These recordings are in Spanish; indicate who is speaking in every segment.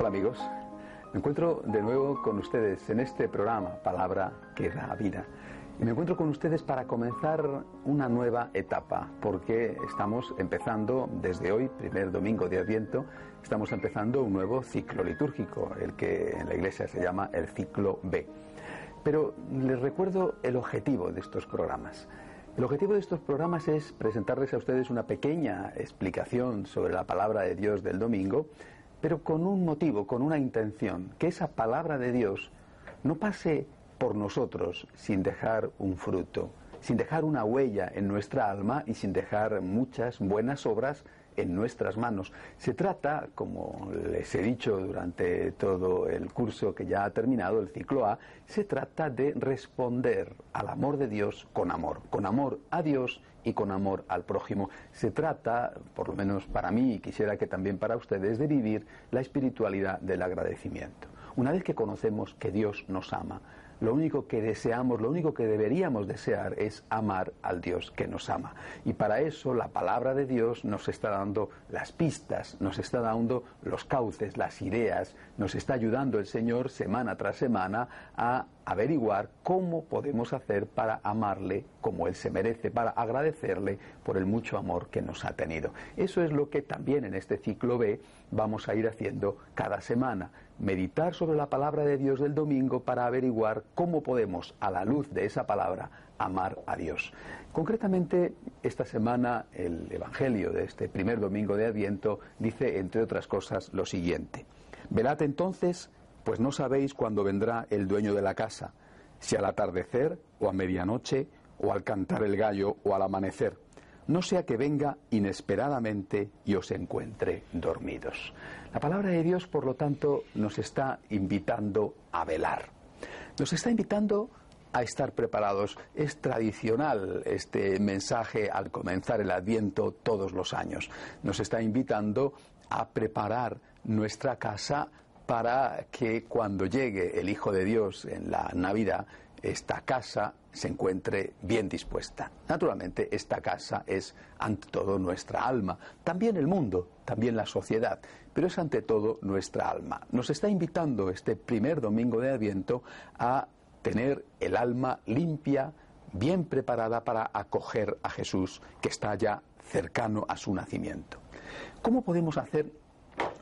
Speaker 1: Hola amigos, me encuentro de nuevo con ustedes en este programa Palabra que da vida. Y me encuentro con ustedes para comenzar una nueva etapa, porque estamos empezando desde hoy, primer domingo de Adviento, estamos empezando un nuevo ciclo litúrgico, el que en la iglesia se llama el ciclo B. Pero les recuerdo el objetivo de estos programas. El objetivo de estos programas es presentarles a ustedes una pequeña explicación sobre la palabra de Dios del domingo, pero con un motivo, con una intención, que esa palabra de Dios no pase por nosotros sin dejar un fruto, sin dejar una huella en nuestra alma y sin dejar muchas buenas obras en nuestras manos. Se trata, como les he dicho durante todo el curso que ya ha terminado, el ciclo A, se trata de responder al amor de Dios con amor, con amor a Dios y con amor al prójimo. Se trata, por lo menos para mí y quisiera que también para ustedes, de vivir la espiritualidad del agradecimiento. Una vez que conocemos que Dios nos ama, lo único que deseamos, lo único que deberíamos desear es amar al Dios que nos ama. Y para eso la palabra de Dios nos está dando las pistas, nos está dando los cauces, las ideas, nos está ayudando el Señor semana tras semana a averiguar cómo podemos hacer para amarle como Él se merece, para agradecerle por el mucho amor que nos ha tenido. Eso es lo que también en este ciclo B vamos a ir haciendo cada semana meditar sobre la palabra de Dios del domingo para averiguar cómo podemos, a la luz de esa palabra, amar a Dios. Concretamente, esta semana el Evangelio de este primer domingo de Adviento dice, entre otras cosas, lo siguiente. Velad entonces, pues no sabéis cuándo vendrá el dueño de la casa, si al atardecer o a medianoche o al cantar el gallo o al amanecer no sea que venga inesperadamente y os encuentre dormidos. La palabra de Dios, por lo tanto, nos está invitando a velar. Nos está invitando a estar preparados. Es tradicional este mensaje al comenzar el Adviento todos los años. Nos está invitando a preparar nuestra casa para que cuando llegue el Hijo de Dios en la Navidad, esta casa se encuentre bien dispuesta. Naturalmente, esta casa es ante todo nuestra alma, también el mundo, también la sociedad, pero es ante todo nuestra alma. Nos está invitando este primer domingo de Adviento a tener el alma limpia, bien preparada para acoger a Jesús, que está ya cercano a su nacimiento. ¿Cómo podemos hacer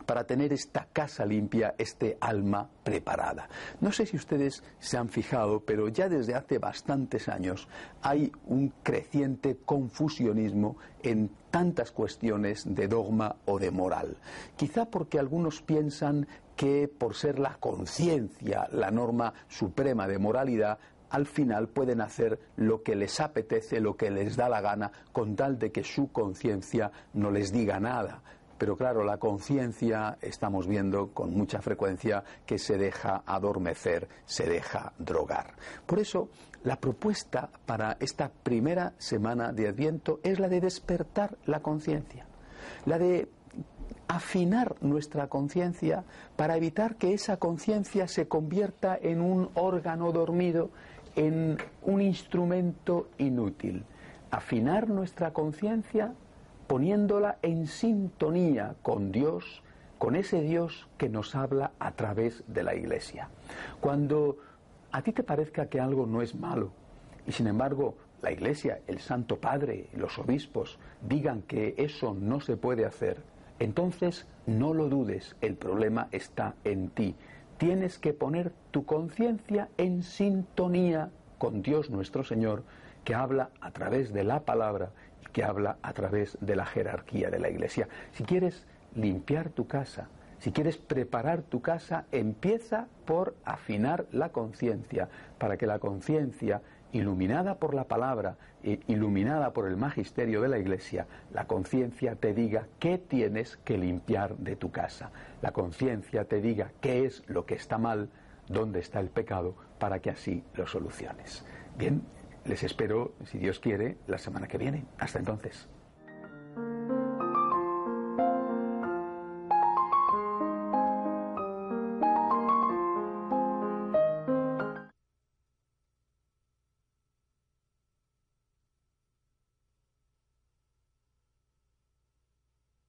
Speaker 1: para tener esta casa limpia, este alma preparada. No sé si ustedes se han fijado, pero ya desde hace bastantes años hay un creciente confusionismo en tantas cuestiones de dogma o de moral. Quizá porque algunos piensan que por ser la conciencia la norma suprema de moralidad, al final pueden hacer lo que les apetece, lo que les da la gana, con tal de que su conciencia no les diga nada. Pero claro, la conciencia estamos viendo con mucha frecuencia que se deja adormecer, se deja drogar. Por eso, la propuesta para esta primera semana de Adviento es la de despertar la conciencia, la de afinar nuestra conciencia para evitar que esa conciencia se convierta en un órgano dormido, en un instrumento inútil. Afinar nuestra conciencia poniéndola en sintonía con Dios, con ese Dios que nos habla a través de la Iglesia. Cuando a ti te parezca que algo no es malo y sin embargo la Iglesia, el Santo Padre, los obispos digan que eso no se puede hacer, entonces no lo dudes, el problema está en ti. Tienes que poner tu conciencia en sintonía con Dios nuestro Señor, que habla a través de la palabra que habla a través de la jerarquía de la Iglesia. Si quieres limpiar tu casa, si quieres preparar tu casa, empieza por afinar la conciencia, para que la conciencia, iluminada por la palabra, iluminada por el magisterio de la Iglesia, la conciencia te diga qué tienes que limpiar de tu casa. La conciencia te diga qué es lo que está mal, dónde está el pecado, para que así lo soluciones. Bien, les espero, si Dios quiere, la semana que viene. Hasta entonces.